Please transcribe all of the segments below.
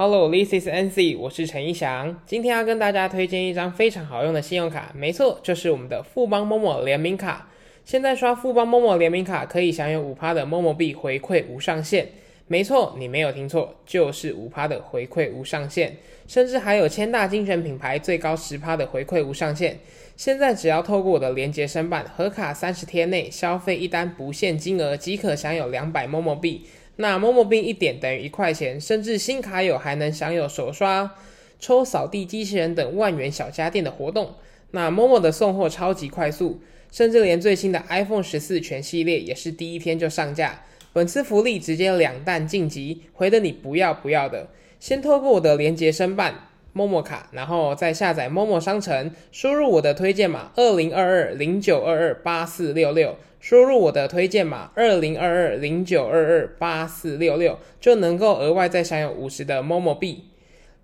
Hello, this is NC，我是陈一翔。今天要跟大家推荐一张非常好用的信用卡，没错，就是我们的富邦某某联名卡。现在刷富邦某某联名卡可以享有五趴的某某币回馈无上限。没错，你没有听错，就是五趴的回馈无上限，甚至还有千大精选品牌最高十趴的回馈无上限。现在只要透过我的连接申办，合卡三十天内消费一单不限金额即可享有两百某某币。那某某币一点等于一块钱，甚至新卡友还能享有手刷、抽扫地机器人等万元小家电的活动。那某某的送货超级快速，甚至连最新的 iPhone 十四全系列也是第一天就上架。本次福利直接两弹晋级，回的你不要不要的。先透过我的连接申办某某卡，然后再下载某某商城，输入我的推荐码二零二二零九二二八四六六。输入我的推荐码二零二二零九二二八四六六，就能够额外再享有五十的 Momo 币。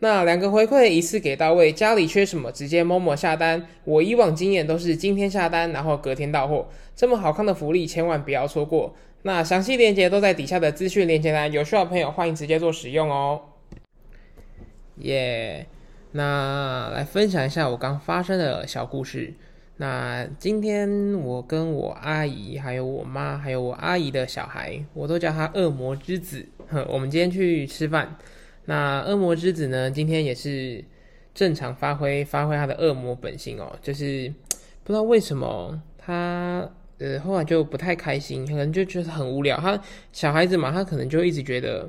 那两个回馈一次给到位，家里缺什么直接 Momo 下单。我以往经验都是今天下单，然后隔天到货。这么好看的福利，千万不要错过。那详细链接都在底下的资讯链接栏，有需要的朋友欢迎直接做使用哦。耶，那来分享一下我刚发生的小故事。那今天我跟我阿姨，还有我妈，还有我阿姨的小孩，我都叫他恶魔之子。我们今天去吃饭，那恶魔之子呢，今天也是正常发挥，发挥他的恶魔本性哦。就是不知道为什么他呃后来就不太开心，可能就觉得很无聊。他小孩子嘛，他可能就一直觉得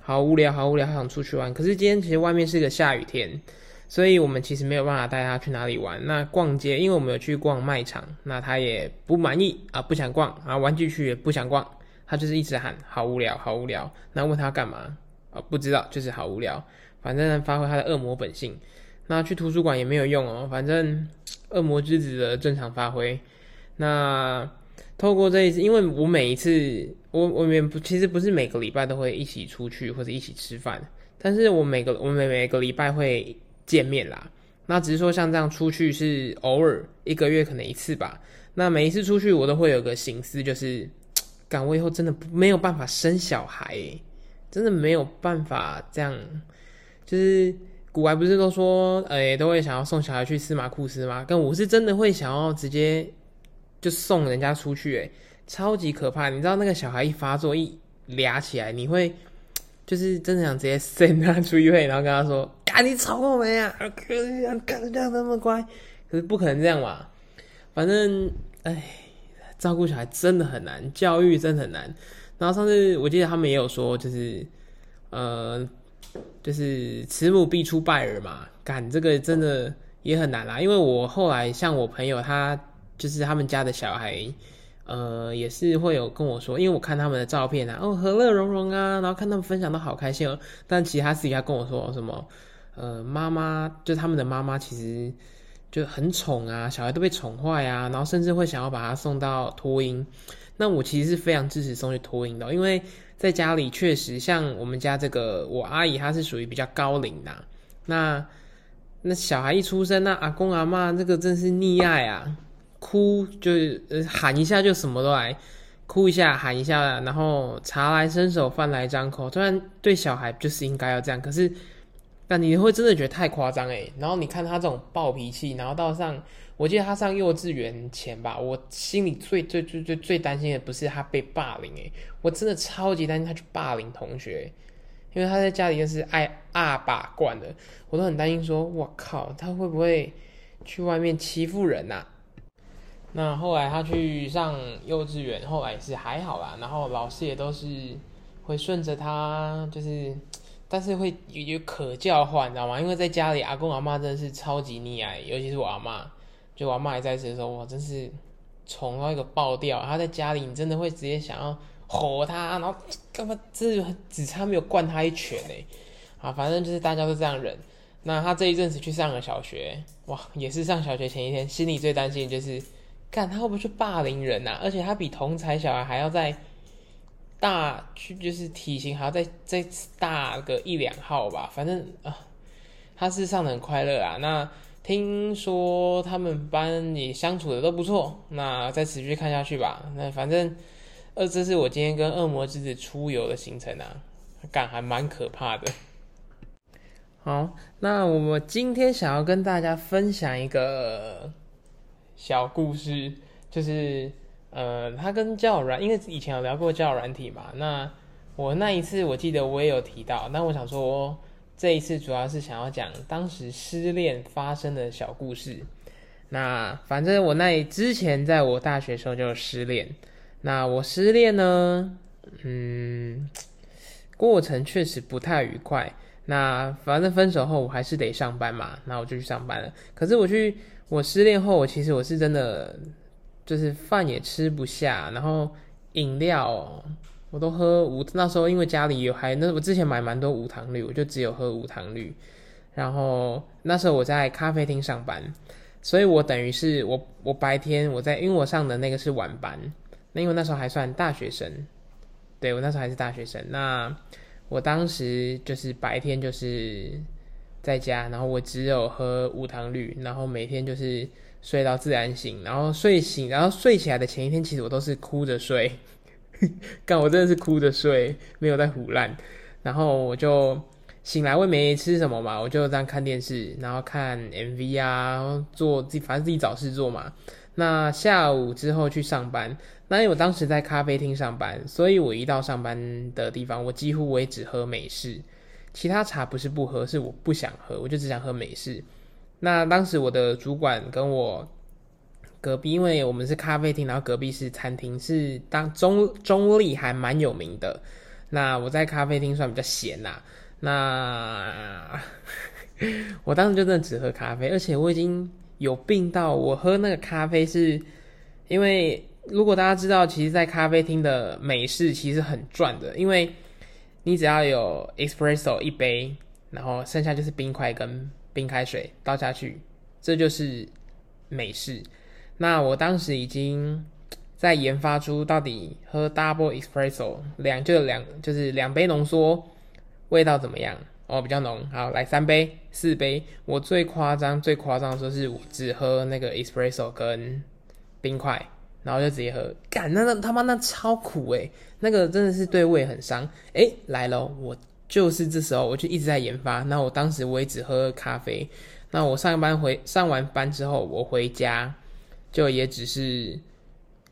好无聊，好无聊，好想出去玩。可是今天其实外面是个下雨天。所以我们其实没有办法带他去哪里玩。那逛街，因为我们有去逛卖场，那他也不满意啊，不想逛啊，玩具区也不想逛，他就是一直喊好无聊，好无聊。那问他干嘛啊？不知道，就是好无聊。反正发挥他的恶魔本性。那去图书馆也没有用哦，反正恶魔之子的正常发挥。那透过这一次，因为我每一次，我我们不，其实不是每个礼拜都会一起出去或者一起吃饭，但是我每个我每每个礼拜会。见面啦，那只是说像这样出去是偶尔一个月可能一次吧。那每一次出去我都会有个心思，就是 赶我以后真的没有办法生小孩，真的没有办法这样。就是古玩不是都说，哎，都会想要送小孩去司马库斯吗？但我是真的会想要直接就送人家出去，哎，超级可怕。你知道那个小孩一发作一俩起来，你会。就是真的想直接 send 他出去会，然后跟他说：“赶紧吵过没啊？可想看人家那么乖，可是不可能这样嘛。反正，哎，照顾小孩真的很难，教育真的很难。然后上次我记得他们也有说，就是呃，就是慈母必出败儿嘛。赶这个真的也很难啦，因为我后来像我朋友，他就是他们家的小孩。呃，也是会有跟我说，因为我看他们的照片啊，哦，和乐融融啊，然后看他们分享都好开心哦。但其他私底下跟我说什么，呃，妈妈就他们的妈妈其实就很宠啊，小孩都被宠坏啊，然后甚至会想要把他送到托婴。那我其实是非常支持送去托婴的，因为在家里确实像我们家这个我阿姨，她是属于比较高龄的，那那小孩一出生，那阿公阿妈这个真是溺爱啊。哭就呃喊一下就什么都来，哭一下喊一下，然后茶来伸手饭来张口。虽然对小孩就是应该要这样，可是但你会真的觉得太夸张诶。然后你看他这种暴脾气，然后到上，我记得他上幼稚园前吧，我心里最最最最最担心的不是他被霸凌诶，我真的超级担心他去霸凌同学，因为他在家里就是爱阿爸惯的，我都很担心说，我靠，他会不会去外面欺负人呐？那后来他去上幼稚园，后来是还好啦。然后老师也都是会顺着他，就是，但是会有有可教化，你知道吗？因为在家里，阿公阿妈真的是超级溺爱，尤其是我阿妈，就我阿妈还在世的时候，哇，真是宠到一个爆掉。他在家里，你真的会直接想要吼他，然后干嘛？这只差没有灌他一拳呢。啊，反正就是大家都这样忍。那他这一阵子去上了小学，哇，也是上小学前一天，心里最担心就是。看他会不会去霸凌人呐？而且他比同才小孩还要再大，去就是体型还要再再大个一两号吧。反正啊，他是上的很快乐啊。那听说他们班也相处的都不错，那再持续看下去吧。那反正，呃，这是我今天跟恶魔之子出游的行程啊，感还蛮可怕的。好，那我今天想要跟大家分享一个小故事，就是呃，他跟教软，因为以前有聊过教软体嘛。那我那一次我记得我也有提到，那我想说这一次主要是想要讲当时失恋发生的小故事。那反正我那之前在我大学时候就失恋，那我失恋呢，嗯，过程确实不太愉快。那反正分手后我还是得上班嘛，那我就去上班了。可是我去我失恋后，我其实我是真的就是饭也吃不下，然后饮料我都喝无。那时候因为家里有还那我之前买蛮多无糖绿，我就只有喝无糖绿。然后那时候我在咖啡厅上班，所以我等于是我我白天我在因为我上的那个是晚班，那因为那时候还算大学生，对我那时候还是大学生那。我当时就是白天就是在家，然后我只有喝无糖绿，然后每天就是睡到自然醒，然后睡醒，然后睡起来的前一天，其实我都是哭着睡，干我真的是哭着睡，没有在胡乱。然后我就醒来，我也没吃什么嘛，我就这样看电视，然后看 MV 啊，做自己反正自己找事做嘛。那下午之后去上班，那因为我当时在咖啡厅上班，所以我一到上班的地方，我几乎我也只喝美式，其他茶不是不喝，是我不想喝，我就只想喝美式。那当时我的主管跟我隔壁，因为我们是咖啡厅，然后隔壁是餐厅，是当中中立还蛮有名的。那我在咖啡厅算比较闲呐，那 我当时就真的只喝咖啡，而且我已经。有病到我喝那个咖啡是，因为如果大家知道，其实，在咖啡厅的美式其实很赚的，因为你只要有 espresso 一杯，然后剩下就是冰块跟冰开水倒下去，这就是美式。那我当时已经在研发出到底喝 double espresso 两就两就是两杯浓缩味道怎么样。哦，比较浓，好，来三杯、四杯。我最夸张、最夸张的时候是只喝那个 espresso 跟冰块，然后就直接喝。干，那那他妈那超苦诶，那个真的是对胃很伤。哎，来了，我就是这时候我就一直在研发。那我当时我也只喝咖啡。那我上班回上完班之后，我回家就也只是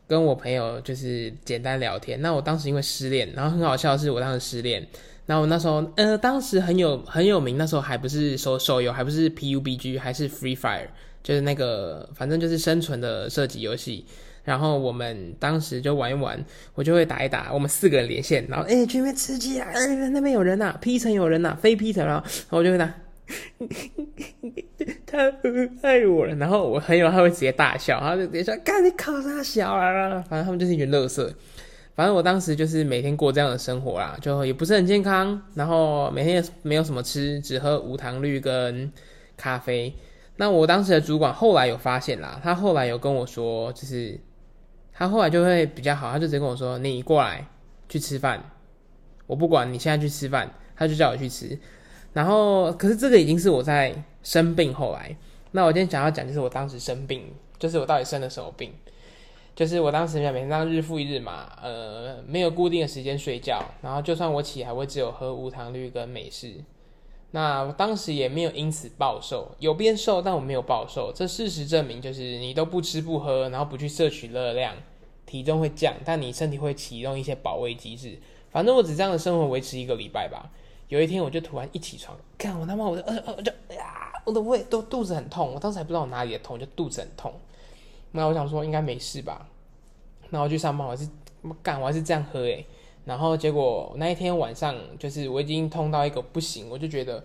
跟我朋友就是简单聊天。那我当时因为失恋，然后很好笑的是我当时失恋。然后那时候，呃，当时很有很有名，那时候还不是手手游，还不是 PUBG，还是 Free Fire，就是那个反正就是生存的射击游戏。然后我们当时就玩一玩，我就会打一打，我们四个人连线，然后哎，这边吃鸡啊，哎，那边有人呐，P 层有人呐，非 P 层然后我就会打，他爱我了，然后我朋友他会直接大笑，然后就直接说，干你考啥小啊？反正他们就是一群乐色。反正我当时就是每天过这样的生活啦，就也不是很健康，然后每天也没有什么吃，只喝无糖绿跟咖啡。那我当时的主管后来有发现啦，他后来有跟我说，就是他后来就会比较好，他就直接跟我说：“你过来去吃饭，我不管你现在去吃饭。”他就叫我去吃。然后，可是这个已经是我在生病后来。那我今天想要讲，就是我当时生病，就是我到底生了什么病。就是我当时每天这样日复一日嘛，呃，没有固定的时间睡觉，然后就算我起来，我只有喝无糖绿跟美式。那当时也没有因此暴瘦，有变瘦，但我没有暴瘦。这事实证明，就是你都不吃不喝，然后不去摄取热量，体重会降，但你身体会启动一些保卫机制。反正我只这样的生活维持一个礼拜吧。有一天我就突然一起床，看我他妈我的呃呃就呀，我的胃都肚子很痛，我当时还不知道我哪里的痛，就肚子很痛。那我想说应该没事吧，那我去上班，我是干，我还是这样喝诶。然后结果那一天晚上，就是我已经痛到一个不行，我就觉得，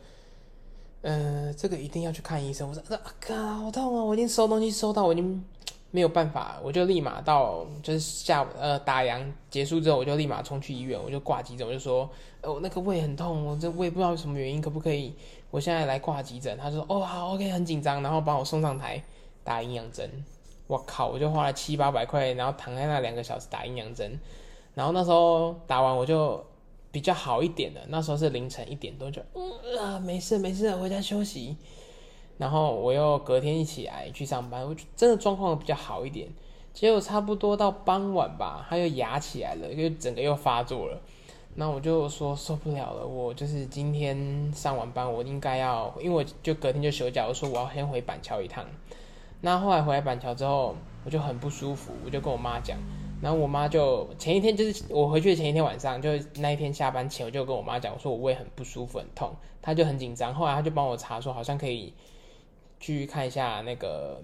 呃，这个一定要去看医生。我说啊，靠，好痛啊！我已经收东西收到，我已经没有办法，我就立马到，就是下午呃打烊结束之后，我就立马冲去医院，我就挂急诊，我就说，呃，我那个胃很痛，我这胃不知道什么原因，可不可以我现在来挂急诊？他说，哦，好，OK，很紧张，然后把我送上台打营养针。我靠！我就花了七八百块，然后躺在那两个小时打营养针，然后那时候打完我就比较好一点了。那时候是凌晨一点多，就嗯啊，没事没事，回家休息。然后我又隔天一起来去上班，我真的状况比较好一点。结果差不多到傍晚吧，它又牙起来了，又整个又发作了。那我就说受不了了，我就是今天上完班，我应该要，因为我就隔天就休假，我说我要先回板桥一趟。那后来回来板桥之后，我就很不舒服，我就跟我妈讲，然后我妈就前一天就是我回去的前一天晚上，就那一天下班前，我就跟我妈讲，我说我胃很不舒服，很痛，她就很紧张，后来她就帮我查说好像可以去看一下那个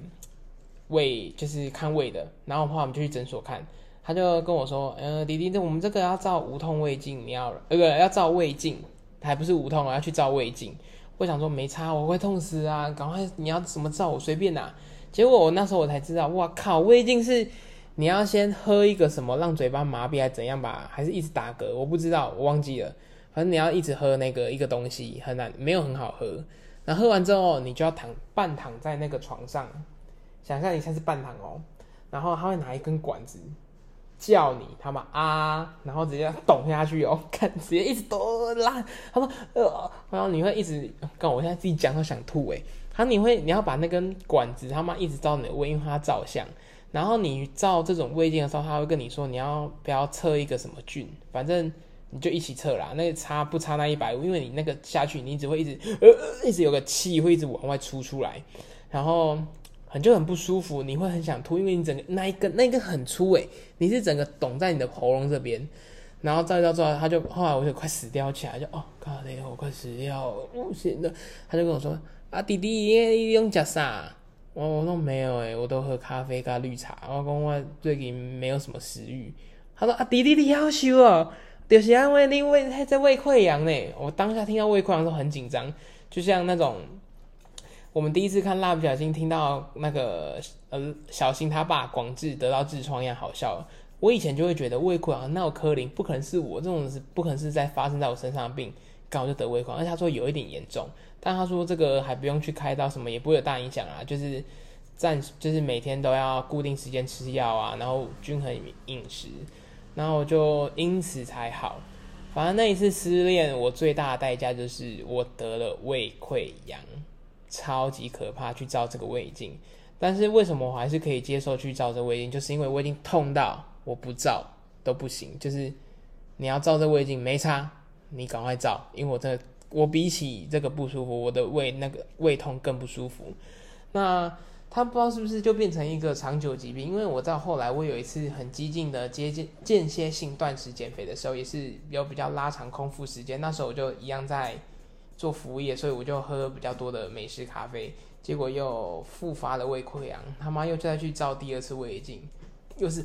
胃，就是看胃的，然后后来我们就去诊所看。他就跟我说：“呃，弟弟，我们这个要照无痛胃镜，你要呃不要照胃镜，还不是无痛啊，要去照胃镜。”我想说没差，我会痛死啊！赶快你要怎么照我随便拿。结果我那时候我才知道，哇靠，胃镜是你要先喝一个什么让嘴巴麻痹还是怎样吧？还是一直打嗝？我不知道，我忘记了。反正你要一直喝那个一个东西，很难，没有很好喝。然后喝完之后，你就要躺半躺在那个床上，想象一下是半躺哦。然后他会拿一根管子。叫你他妈啊，然后直接捅下去哦，看直接一直都拉。他说呃，然后你会一直，跟我现在自己讲都想吐诶。他你会你要把那根管子他妈一直照你的胃，因为他照相。然后你照这种胃镜的时候，他会跟你说你要不要测一个什么菌，反正你就一起测啦。那个差不差那一百五？因为你那个下去，你只会一直呃，一直有个气会一直往外出出来，然后。很就很不舒服，你会很想吐，因为你整个那一根那一根很粗诶，你是整个懂在你的喉咙这边，然后照照照，他就后来我就快死掉起来，就哦，靠嘞，我快死掉，不行了。他就跟我说啊，弟弟，你用加啥？我我说没有诶，我都喝咖啡加绿茶。我讲我最近没有什么食欲。他说啊，弟弟你要求哦，就是因为你胃还在胃溃疡呢。我当下听到胃溃疡都很紧张，就像那种。我们第一次看蜡笔小新，听到那个呃小新他爸广志得到痔疮一样好笑。我以前就会觉得胃溃疡那有柯林，不可能是我这种是不可能是在发生在我身上的病，刚好就得胃溃疡。而且他说有一点严重，但他说这个还不用去开刀，什么也不会有大影响啊，就是暂时就是每天都要固定时间吃药啊，然后均衡饮食，然后就因此才好。反正那一次失恋，我最大的代价就是我得了胃溃疡。超级可怕，去照这个胃镜，但是为什么我还是可以接受去照这胃镜？就是因为我已经痛到我不照都不行。就是你要照这胃镜没差，你赶快照，因为我这我比起这个不舒服，我的胃那个胃痛更不舒服。那他不知道是不是就变成一个长久疾病？因为我到后来，我有一次很激进的接近间歇性断食减肥的时候，也是有比较拉长空腹时间，那时候我就一样在。做服务业，所以我就喝比较多的美式咖啡，结果又复发了胃溃疡，他妈又再去照第二次胃镜，又是，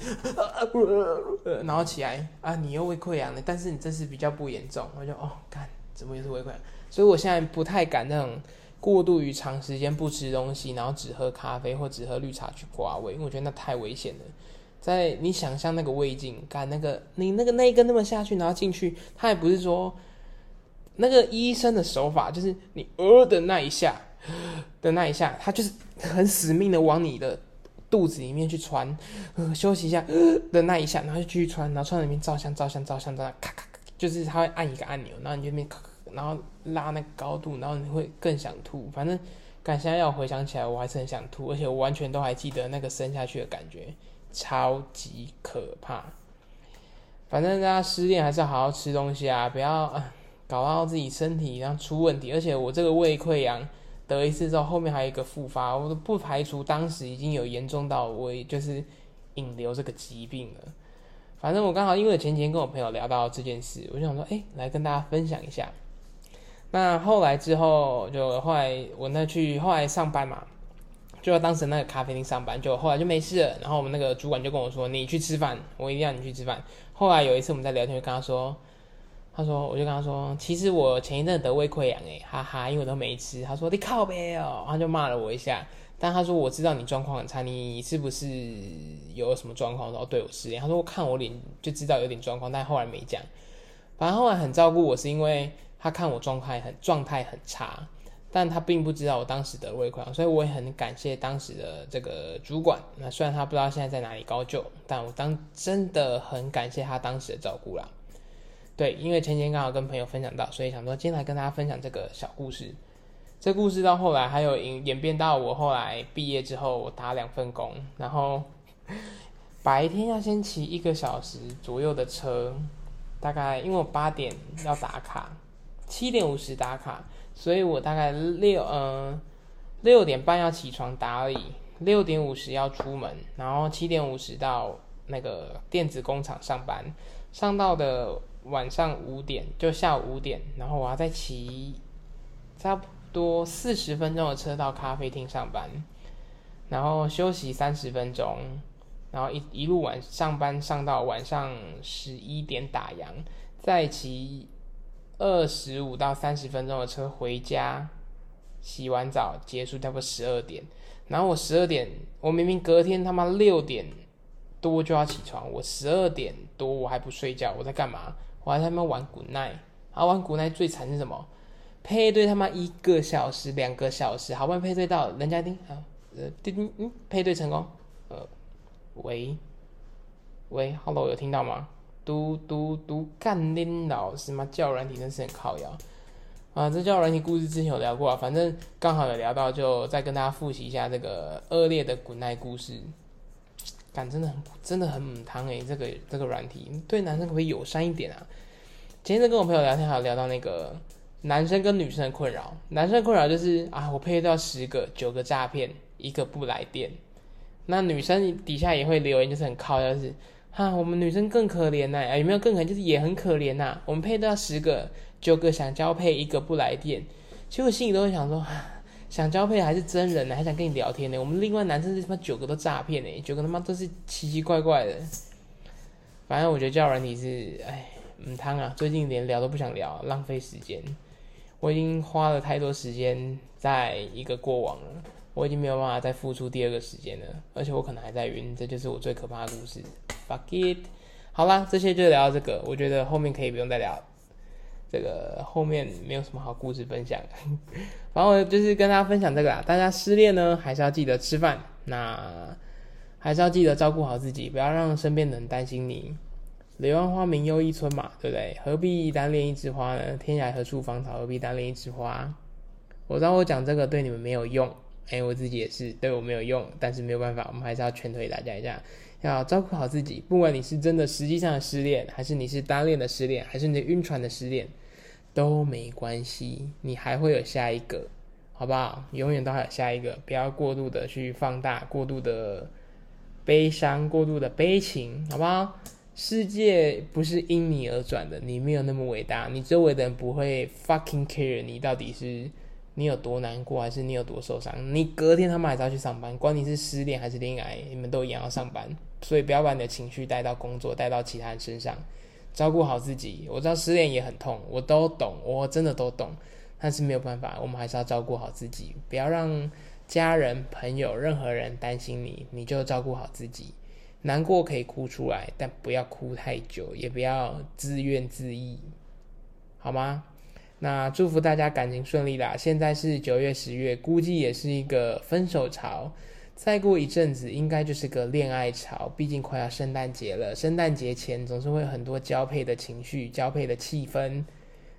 然后起来啊，你又胃溃疡了，但是你这次比较不严重，我就哦，看怎么又是胃溃疡，所以我现在不太敢那种过度于长时间不吃东西，然后只喝咖啡或只喝绿茶去刮胃，因为我觉得那太危险了。在你想象那个胃镜，干那个你那个那一根那么下去，然后进去，他也不是说。那个医生的手法就是你呃的那一下的那一下，他就是很死命的往你的肚子里面去穿，呃休息一下的那一下，然后就继续穿，然后穿里面照相照相照相照相，咔咔咔，就是他会按一个按钮，然后你就边咔咔，然后拉那个高度，然后你会更想吐。反正，感现在要回想起来，我还是很想吐，而且我完全都还记得那个伸下去的感觉，超级可怕。反正大家失恋还是好好吃东西啊，不要啊。搞到自己身体然后出问题，而且我这个胃溃疡得一次之后，后面还有一个复发，我都不排除当时已经有严重到我就是引流这个疾病了。反正我刚好因为前几天跟我朋友聊到这件事，我就想说，哎，来跟大家分享一下。那后来之后，就后来我那去后来上班嘛，就当时那个咖啡厅上班，就后来就没事了。然后我们那个主管就跟我说，你去吃饭，我一定要你去吃饭。后来有一次我们在聊天，就跟他说。他说，我就跟他说，其实我前一阵得胃溃疡，哎，哈哈，因为我都没吃。他说你靠呗哦，他就骂了我一下。但他说我知道你状况很差，你是不是有什么状况？然后对我失联。他说我看我脸就知道有点状况，但后来没讲。反正后来很照顾我是因为他看我状态很状态很差，但他并不知道我当时得胃溃疡，所以我也很感谢当时的这个主管。那虽然他不知道现在在哪里高就，但我当真的很感谢他当时的照顾啦。对，因为前天刚好跟朋友分享到，所以想说今天来跟大家分享这个小故事。这故事到后来还有演演变到我后来毕业之后，我打两份工，然后白天要先骑一个小时左右的车，大概因为我八点要打卡，七点五十打卡，所以我大概六嗯六点半要起床打理，六点五十要出门，然后七点五十到那个电子工厂上班，上到的晚上五点就下午五点，然后我要再骑差不多四十分钟的车到咖啡厅上班，然后休息三十分钟。然后一一路晚上班上到晚上十一点打烊，再骑二十五到三十分钟的车回家，洗完澡结束差不多十二点。然后我十二点，我明明隔天他妈六点多就要起床，我十二点多我还不睡觉，我在干嘛？我还在那边玩古奈。然后玩古奈最惨是什么？配对他妈一个小时、两个小时，好不容易配对到人家叮啊，呃叮嗯配对成功，呃。喂，喂，Hello，有听到吗？嘟嘟嘟，干拎老师吗？教软体真是很靠摇啊！这教软体故事之前有聊过啊，反正刚好有聊到，就再跟大家复习一下这个恶劣的滚奈故事。感真的很真的很母汤诶，这个这个软体对男生可不可以友善一点啊？今天在跟我朋友聊天，还有聊到那个男生跟女生的困扰。男生困扰就是啊，我配到十个九个诈骗，一个不来电。那女生底下也会留言，就是很靠，就是哈，我们女生更可怜呐，有没有更可怜？就是也很可怜呐。我们配到十个，九个想交配，一个不来电。其实我心里都会想说，想交配还是真人呢，还想跟你聊天呢。我们另外男生是他妈九个都诈骗呢，九个他妈都是奇奇怪怪的。反正我觉得交友软体是，哎，嗯，汤啊，最近连聊都不想聊，浪费时间。我已经花了太多时间在一个过往了。我已经没有办法再付出第二个时间了，而且我可能还在晕，这就是我最可怕的故事。Fuck it！好啦，这些就聊到这个，我觉得后面可以不用再聊，这个后面没有什么好故事分享。反正我就是跟大家分享这个啦，大家失恋呢还是要记得吃饭，那还是要记得照顾好自己，不要让身边的人担心你。柳暗花明又一村嘛，对不对？何必单恋一枝花呢？天涯何处芳草？何必单恋一枝花？我知道我讲这个对你们没有用。哎，我自己也是对我没有用，但是没有办法，我们还是要劝退大家一下，要照顾好自己。不管你是真的实际上的失恋，还是你是单恋的失恋，还是你晕船的失恋，都没关系，你还会有下一个，好不好？永远都还有下一个，不要过度的去放大，过度的悲伤，过度的悲情，好不好？世界不是因你而转的，你没有那么伟大，你周围的人不会 fucking care 你到底是。你有多难过，还是你有多受伤？你隔天他们还是要去上班，管你是失恋还是恋爱，你们都一样要上班。所以不要把你的情绪带到工作，带到其他人身上，照顾好自己。我知道失恋也很痛，我都懂，我真的都懂。但是没有办法，我们还是要照顾好自己，不要让家人、朋友、任何人担心你，你就照顾好自己。难过可以哭出来，但不要哭太久，也不要自怨自艾，好吗？那祝福大家感情顺利啦！现在是九月、十月，估计也是一个分手潮。再过一阵子，应该就是个恋爱潮。毕竟快要圣诞节了，圣诞节前总是会有很多交配的情绪、交配的气氛。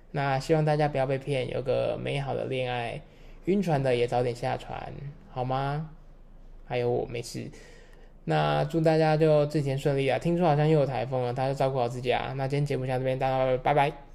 那希望大家不要被骗，有个美好的恋爱。晕船的也早点下船，好吗？还有我没事。那祝大家就之前顺利啊！听说好像又有台风了，大家照顾好自己啊！那今天节目就到这边，大家拜拜。